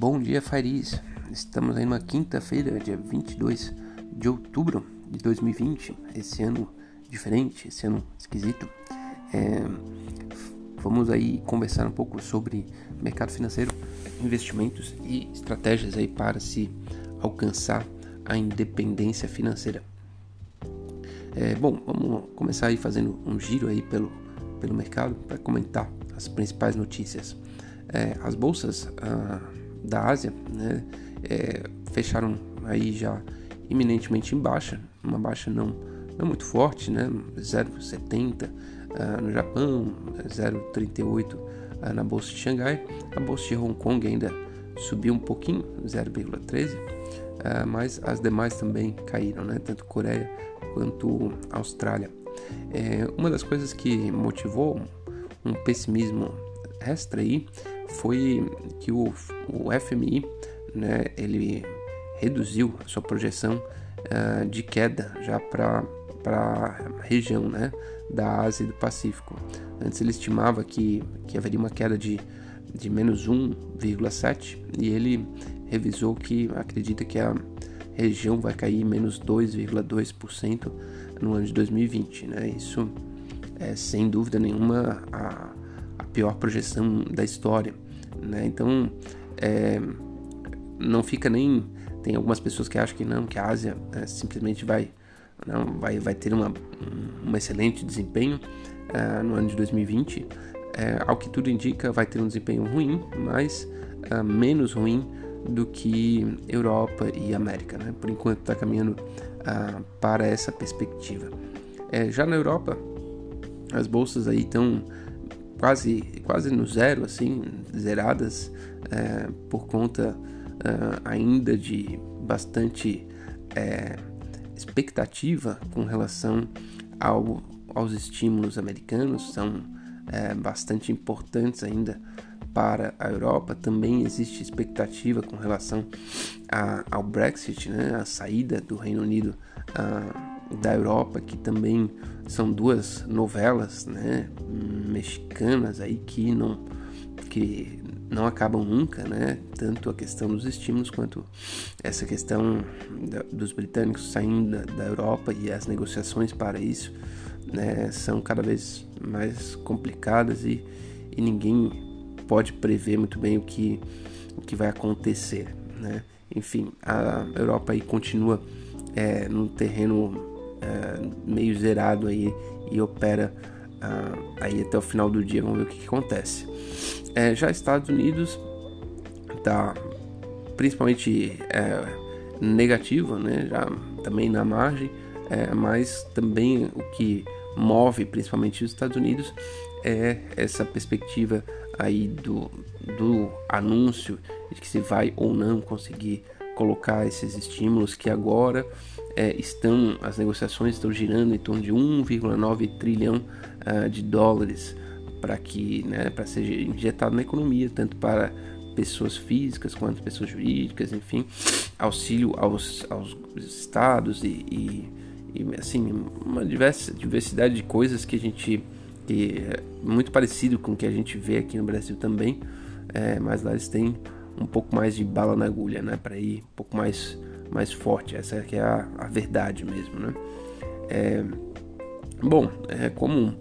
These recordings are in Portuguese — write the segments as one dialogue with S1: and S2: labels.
S1: Bom dia, Fariz. Estamos aí numa quinta-feira, dia 22 de outubro de 2020. Esse ano diferente, esse ano esquisito. É, vamos aí conversar um pouco sobre mercado financeiro, investimentos e estratégias aí para se alcançar a independência financeira. É, bom, vamos começar aí fazendo um giro aí pelo, pelo mercado para comentar as principais notícias. É, as bolsas ah, da Ásia né, é, fecharam aí já iminentemente em baixa, uma baixa não, não muito forte, né, 0,70 ah, no Japão, 0,38 ah, na bolsa de Xangai, a bolsa de Hong Kong ainda subiu um pouquinho, 0,13, ah, mas as demais também caíram, né, tanto Coreia quanto Austrália. É, uma das coisas que motivou um pessimismo extra aí foi que o, o FMI né, ele reduziu a sua projeção uh, de queda já para a região né, da Ásia e do Pacífico. Antes ele estimava que, que haveria uma queda de, de menos 1,7 e ele revisou que acredita que a região vai cair menos 2,2% no ano de 2020. Né? Isso é sem dúvida nenhuma a, pior projeção da história. Né? Então é, não fica nem. Tem algumas pessoas que acham que não, que a Ásia é, simplesmente vai, não, vai, vai ter uma, um excelente desempenho é, no ano de 2020. É, ao que tudo indica, vai ter um desempenho ruim, mas é, menos ruim do que Europa e América. Né? Por enquanto está caminhando para essa perspectiva. É, já na Europa, as bolsas aí estão quase, quase no zero, assim, zeradas, é, por conta uh, ainda de bastante é, expectativa com relação ao, aos estímulos americanos, são é, bastante importantes ainda para a Europa. Também existe expectativa com relação a, ao Brexit, né, a saída do Reino Unido a, da Europa, que também são duas novelas né, mexicanas aí que não, que não acabam nunca, né? Tanto a questão dos estímulos quanto essa questão da, dos britânicos saindo da, da, Europa e as negociações para isso, né? São cada vez mais complicadas e, e ninguém pode prever muito bem o que, o que vai acontecer, né? Enfim, a Europa aí continua é, no terreno meio zerado aí e opera uh, aí até o final do dia. Vamos ver o que, que acontece. É, já Estados Unidos tá principalmente é, negativo, né? Já também na margem, é, mas também o que move principalmente os Estados Unidos é essa perspectiva aí do, do anúncio de que se vai ou não conseguir colocar esses estímulos que agora é, estão as negociações estão girando em torno de 1,9 trilhão uh, de dólares para que né, para ser injetado na economia tanto para pessoas físicas quanto pessoas jurídicas enfim auxílio aos, aos estados e, e, e assim uma diversa, diversidade de coisas que a gente que é muito parecido com o que a gente vê aqui no Brasil também, é, mas lá eles têm um pouco mais de bala na agulha, né, para ir um pouco mais mais forte. Essa é, é a, a verdade mesmo, né? É, bom, é comum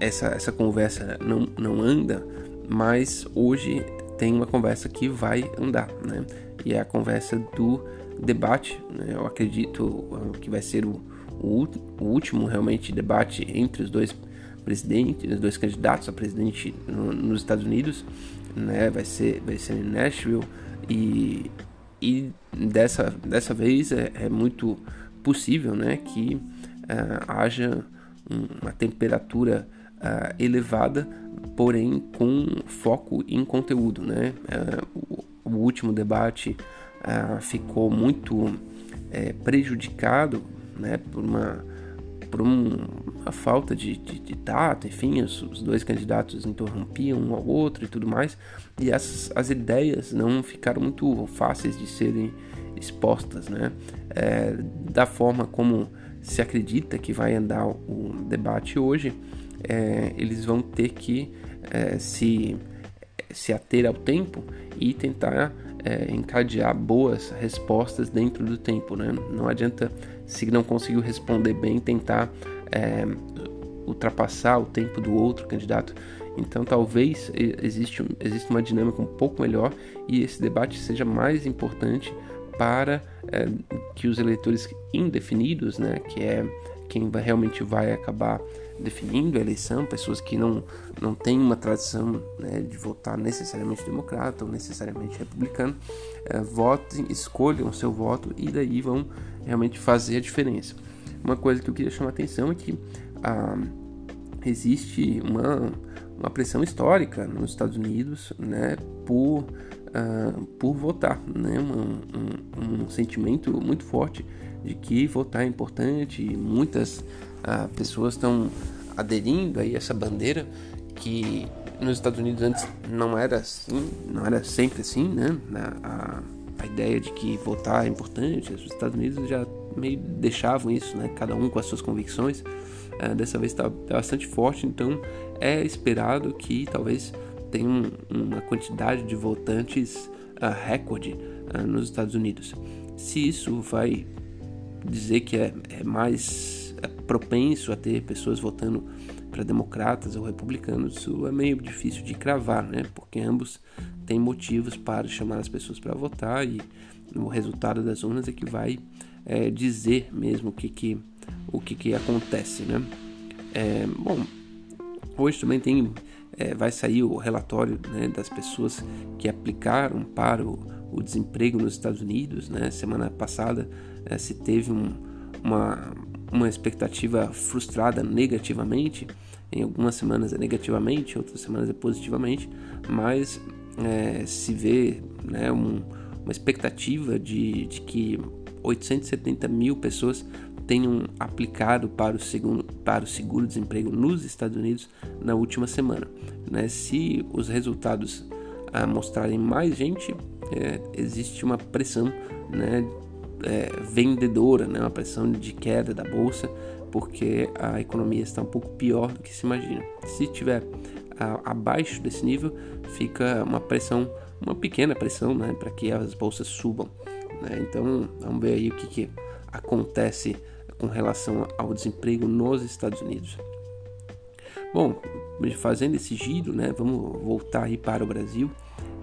S1: essa essa conversa não não anda, mas hoje tem uma conversa que vai andar, né? E é a conversa do debate. Né? Eu acredito uh, que vai ser o, o, o último realmente debate entre os dois presidente, os dois candidatos a presidente no, nos Estados Unidos, né? Vai ser, vai ser em Nashville e, e dessa, dessa vez é, é muito possível, né? Que uh, haja uma temperatura uh, elevada, porém com foco em conteúdo, né? Uh, o, o, último debate ficou muito eh, prejudicado, né? Por uma por um, uma falta de, de, de tato, enfim, os, os, dois candidatos interrompiam um ao outro e tudo mais, e as, as ideias não ficaram muito fáceis de serem expostas, né? É, da forma como se acredita que vai andar o debate hoje, é, eles vão ter que é, se se ater ao tempo e tentar é, encadear boas respostas dentro do tempo, né? Não adianta se não conseguiu responder bem tentar é, ultrapassar o tempo do outro candidato. Então talvez existe, existe uma dinâmica um pouco melhor e esse debate seja mais importante para é, que os eleitores indefinidos, né, que é quem realmente vai acabar definindo a eleição, pessoas que não, não têm uma tradição né, de votar necessariamente democrata ou necessariamente republicano, é, votem, escolham o seu voto e daí vão realmente fazer a diferença. Uma coisa que eu queria chamar a atenção é que ah, existe uma, uma pressão histórica nos Estados Unidos né, por, uh, por votar, né, um, um, um, sentimento muito forte de que votar é importante. Muitas uh, pessoas estão aderindo a essa bandeira que nos Estados Unidos antes não era assim, não era sempre assim, né? A, a ideia de que votar é importante, os Estados Unidos já meio deixavam isso, né? Cada um com as suas convicções. Uh, dessa vez está bastante forte, então é esperado que talvez tenha um, uma quantidade de votantes uh, recorde uh, nos Estados Unidos. Se isso vai dizer que é, é mais é propenso a ter pessoas votando para democratas ou republicanos, isso é meio difícil de cravar, né? Porque ambos têm motivos para chamar as pessoas para votar e o resultado das urnas é que vai é, dizer mesmo o que, que, o que, que acontece, né? É, bom, hoje também tem, é, vai sair o relatório né, das pessoas que aplicaram para o, o, desemprego nos Estados Unidos, né? Semana passada é, se teve um, uma, uma expectativa frustrada negativamente, em algumas semanas é negativamente, outras semanas é positivamente, mas é, se vê né, um, uma expectativa de, de que 870 mil pessoas tenham aplicado para o, segundo, para o seguro-desemprego nos Estados Unidos na última semana. Né? Se os resultados ah, mostrarem mais gente, é, existe uma pressão né, é, vendedora, né, uma pressão de queda da bolsa, porque a economia está um pouco pior do que se imagina. Se tiver abaixo desse nível, fica uma pressão, uma pequena pressão, né, para que as bolsas subam. Né? Então, vamos ver aí o que, que acontece com relação ao desemprego nos Estados Unidos. Bom, fazendo esse giro, né, vamos voltar aí para o Brasil.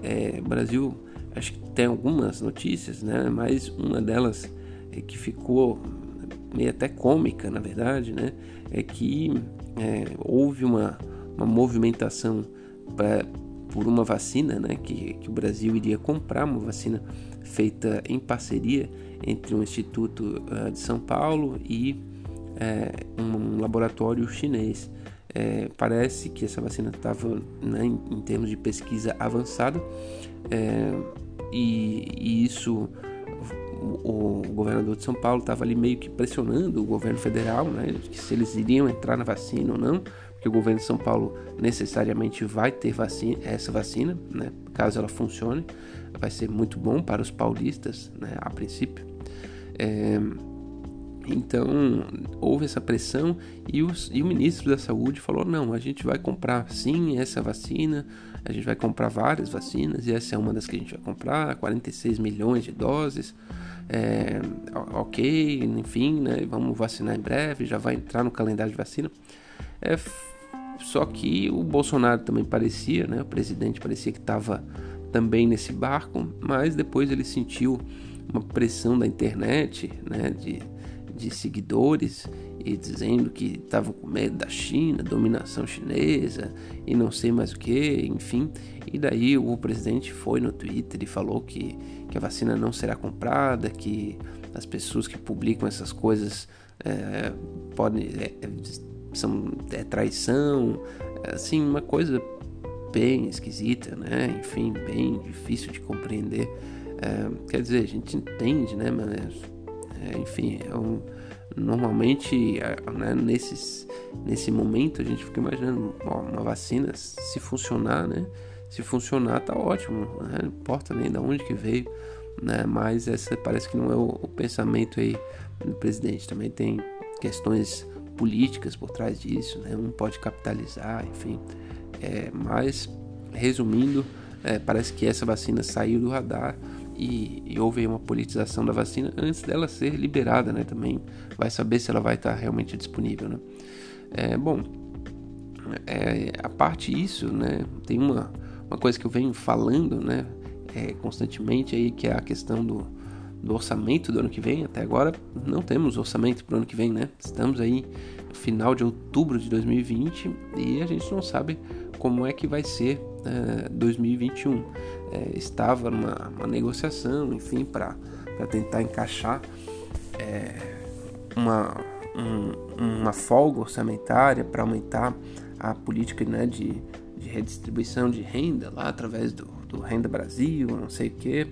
S1: É, Brasil, acho que tem algumas notícias, né, mas uma delas é que ficou meio até cômica, na verdade, né, é que é, houve uma, uma movimentação pra, por uma vacina, né, que, que o Brasil iria comprar uma vacina feita em parceria entre um instituto uh, de São Paulo e uh, um laboratório chinês. Uh, parece que essa vacina estava né, em, em, termos de pesquisa avançada e, e, isso o, o, governador de São Paulo estava ali meio que pressionando o governo federal, né, se eles iriam entrar na vacina ou não, porque o governo de São Paulo necessariamente vai ter vacina, essa vacina, né, caso ela funcione, vai ser muito bom para os paulistas, né, a princípio. É, então houve essa pressão e, os, e, o ministro da Saúde falou: não, a gente vai comprar sim essa vacina, a gente vai comprar várias vacinas e essa é uma das que a gente vai comprar 46 milhões de doses. É, ok, enfim, né, vamos vacinar em breve, já vai entrar no calendário de vacina. É, só que o Bolsonaro também parecia, né, o presidente parecia que estava também nesse barco, mas depois ele sentiu uma pressão da internet, né, de, de seguidores e dizendo que estavam com medo da China, dominação chinesa e não sei mais o que, enfim. E daí o presidente foi no Twitter e falou que, que a vacina não será comprada, que as pessoas que publicam essas coisas é, podem é, são é traição, assim uma coisa bem esquisita, né? Enfim, bem difícil de compreender. É, quer dizer, a gente entende, né? Mas, é, enfim, é um, normalmente, é, né, nesses, nesse momento, a gente fica imaginando ó, uma vacina, se funcionar, né? Se funcionar, tá ótimo, né? não importa nem de onde que veio, né? Mas essa parece que não é o, o pensamento aí do presidente. Também tem questões políticas por trás disso, né? Um pode capitalizar, enfim. É, mas, resumindo, é, parece que essa vacina saiu do radar e, e, houve uma politização da vacina antes dela ser liberada, né? Também vai saber se ela vai estar realmente disponível, né? É, bom, é, a parte isso, né? Tem uma, uma coisa que eu venho falando, né? É, constantemente aí que é a questão do, do orçamento do ano que vem. Até agora não temos orçamento para o ano que vem, né? Estamos aí no final de outubro de 2020 e a gente não sabe como é que vai ser uh, 2021. É, estava numa uma negociação, enfim, para tentar encaixar é, uma, um, uma folga orçamentária para aumentar a política né, de, de redistribuição de renda lá através do, do Renda Brasil, não sei o que,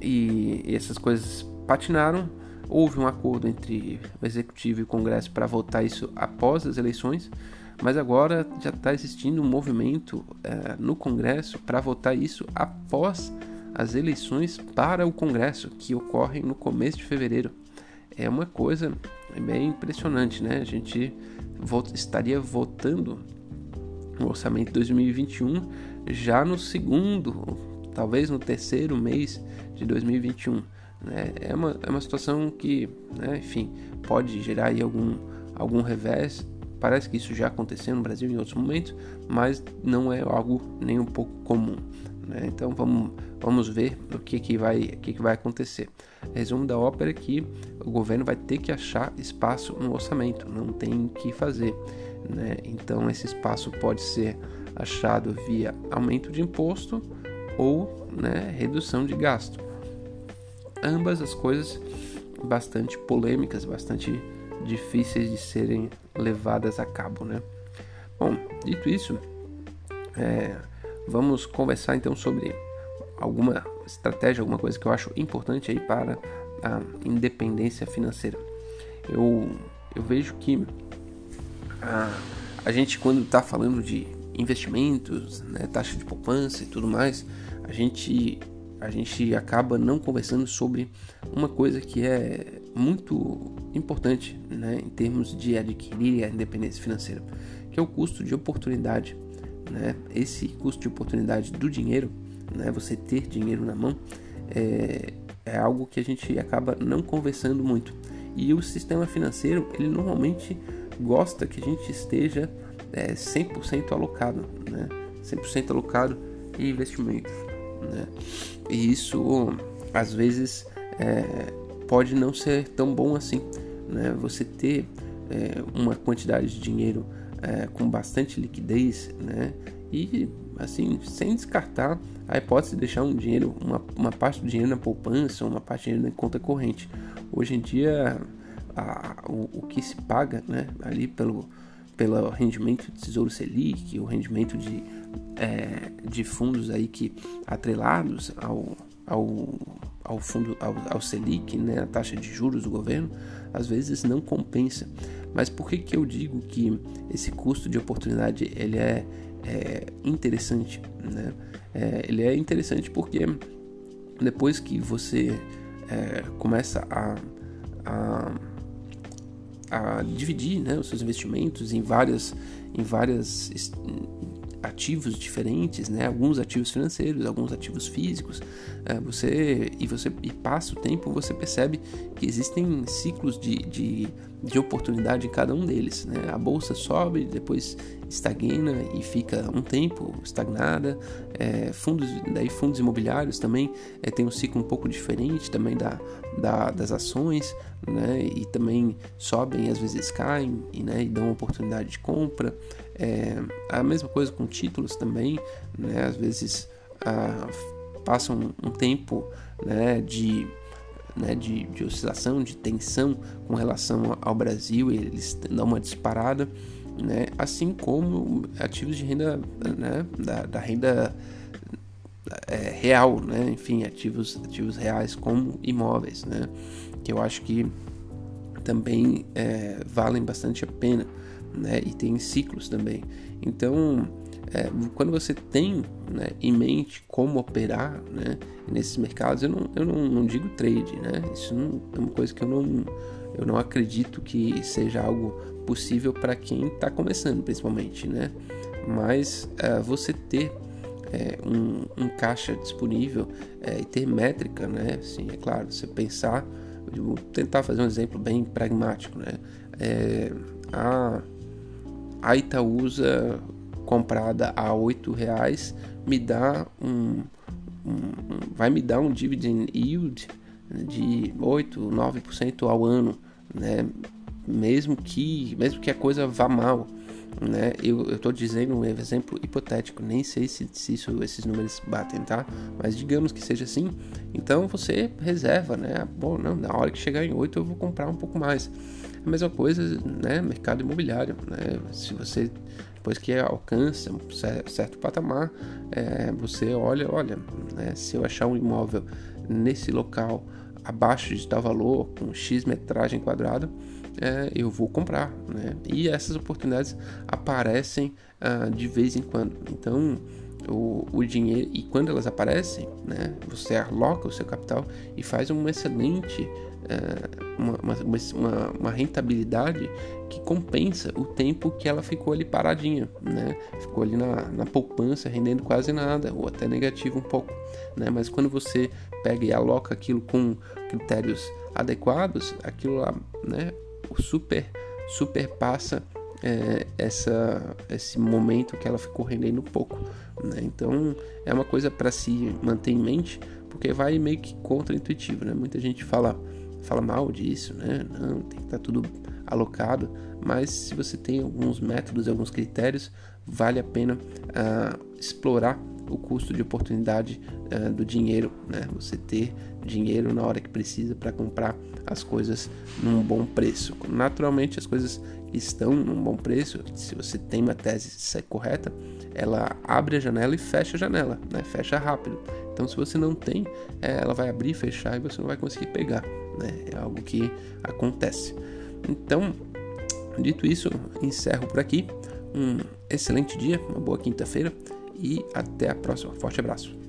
S1: e, essas coisas patinaram. Houve um acordo entre o Executivo e o Congresso para votar isso após as eleições, mas agora já está existindo um movimento é, no Congresso para votar isso após as eleições para o Congresso, que ocorrem no começo de fevereiro. É uma coisa bem impressionante, né? A gente estaria votando o orçamento de 2021 já no segundo, talvez no terceiro mês de 2021. Né? É, uma, é uma situação que, né, enfim, pode gerar aí algum, algum revés. Parece que isso já aconteceu no Brasil em outros momentos, mas não é algo nem um pouco comum. Né? Então vamos, vamos ver o que, que, vai, o que, que vai acontecer. Resumo da ópera é que o governo vai ter que achar espaço no orçamento, não tem que fazer. Né? Então esse espaço pode ser achado via aumento de imposto ou né, redução de gasto. Ambas as coisas bastante polêmicas, bastante difíceis de serem levadas a cabo. Né? Bom, dito isso, é, vamos conversar então sobre alguma estratégia, alguma coisa que eu acho importante aí para a independência financeira. Eu, eu vejo que a, a gente quando está falando de investimentos, né, taxa de poupança e tudo mais, a gente a gente acaba não conversando sobre uma coisa que é muito importante né, em termos de adquirir a independência financeira, que é o custo de oportunidade. Né? Esse custo de oportunidade do dinheiro, né, você ter dinheiro na mão, é, é algo que a gente acaba não conversando muito. E o sistema financeiro, ele normalmente gosta que a gente esteja é, 100% alocado, né? 100% alocado em investimentos, né? E isso, às vezes, é, pode não ser tão bom assim, né? Você ter é, uma quantidade de dinheiro é, com bastante liquidez, né? E, assim, sem descartar a hipótese de deixar um dinheiro, uma, uma parte do dinheiro na poupança, uma parte do dinheiro na conta corrente. Hoje em dia, a, o, o que se paga, né? Ali pelo pelo rendimento de Tesouro Selic, o rendimento de, é, de fundos aí que atrelados ao, ao, ao fundo ao, ao Selic, né, a taxa de juros do governo, às vezes não compensa. Mas por que, que eu digo que esse custo de oportunidade ele é, é interessante? Né? É, ele é interessante porque depois que você é, começa a, a a dividir né, os seus investimentos em várias, em várias ativos diferentes, né? Alguns ativos financeiros, alguns ativos físicos. É, você e você e passa o tempo, você percebe que existem ciclos de, de, de oportunidade em cada um deles. Né? A bolsa sobe, depois estagna e fica um tempo estagnada. É, fundos, daí fundos imobiliários também é, tem um ciclo um pouco diferente também da, da das ações, né? E também sobem às vezes caem e, né? e dão oportunidade de compra. É, a mesma coisa com títulos também, né? Às vezes ah, passam um, tempo né, de, né, de, de, oscilação, de tensão com relação ao Brasil, eles dão uma disparada, né, assim como ativos de renda, né, da, da renda é, real, né, enfim, ativos, ativos reais como imóveis, né, que eu acho que também é, valem bastante a pena né? E tem ciclos também. Então, é, quando você tem né, em mente como operar né, nesses mercados, eu não, eu não, não digo trade, né? Isso não, é uma coisa que eu não, eu não acredito que seja algo possível para quem está começando, principalmente, né? Mas é, você ter é, um, um, caixa disponível é, e ter métrica, né? Assim, é claro, você pensar, vou tentar fazer um exemplo bem pragmático, né? É, a, a Itaúsa comprada a oito reais me dá um, um, vai me dar um dividend yield de 8, 9% ao ano, né? Mesmo que, mesmo que a coisa vá mal, né? Eu estou dizendo um exemplo hipotético, nem sei se, se isso, esses números batem, tá? Mas digamos que seja assim, então você reserva, né? Bom, não, na hora que chegar em 8 eu vou comprar um pouco mais. A mesma coisa, né? Mercado imobiliário, né? Se você depois que alcança um certo patamar, é, você olha, olha, né, se eu achar um imóvel nesse local abaixo de tal valor, com X metragem quadrada, é, eu vou comprar. Né? E essas oportunidades aparecem uh, de vez em quando. Então, o, o, dinheiro, e quando elas aparecem, né, você aloca o seu capital e faz um excelente é, uma, uma, uma, rentabilidade que compensa o tempo que ela ficou ali paradinha, né? Ficou ali na, na poupança rendendo quase nada, ou até negativo um pouco, né? Mas quando você pega e aloca aquilo com critérios adequados, aquilo lá, né? O super, super passa é, essa, esse momento que ela ficou rendendo pouco, né? Então é uma coisa para se manter em mente, porque vai meio que contra-intuitivo, né? Muita gente fala fala mal disso, né? Não, tem que estar tá tudo alocado. Mas se você tem alguns métodos, alguns critérios, vale a pena uh, explorar o custo de oportunidade uh, do dinheiro, né? Você ter dinheiro na hora que precisa para comprar as coisas num bom preço. Naturalmente, as coisas estão num bom preço. Se você tem uma tese correta, ela abre a janela e fecha a janela, né? Fecha rápido. Então, se você não tem, é, ela vai abrir fechar e você não vai conseguir pegar né? É algo que acontece. Então, dito isso, encerro por aqui. Um excelente dia, uma boa quinta-feira e até a próxima. Forte abraço.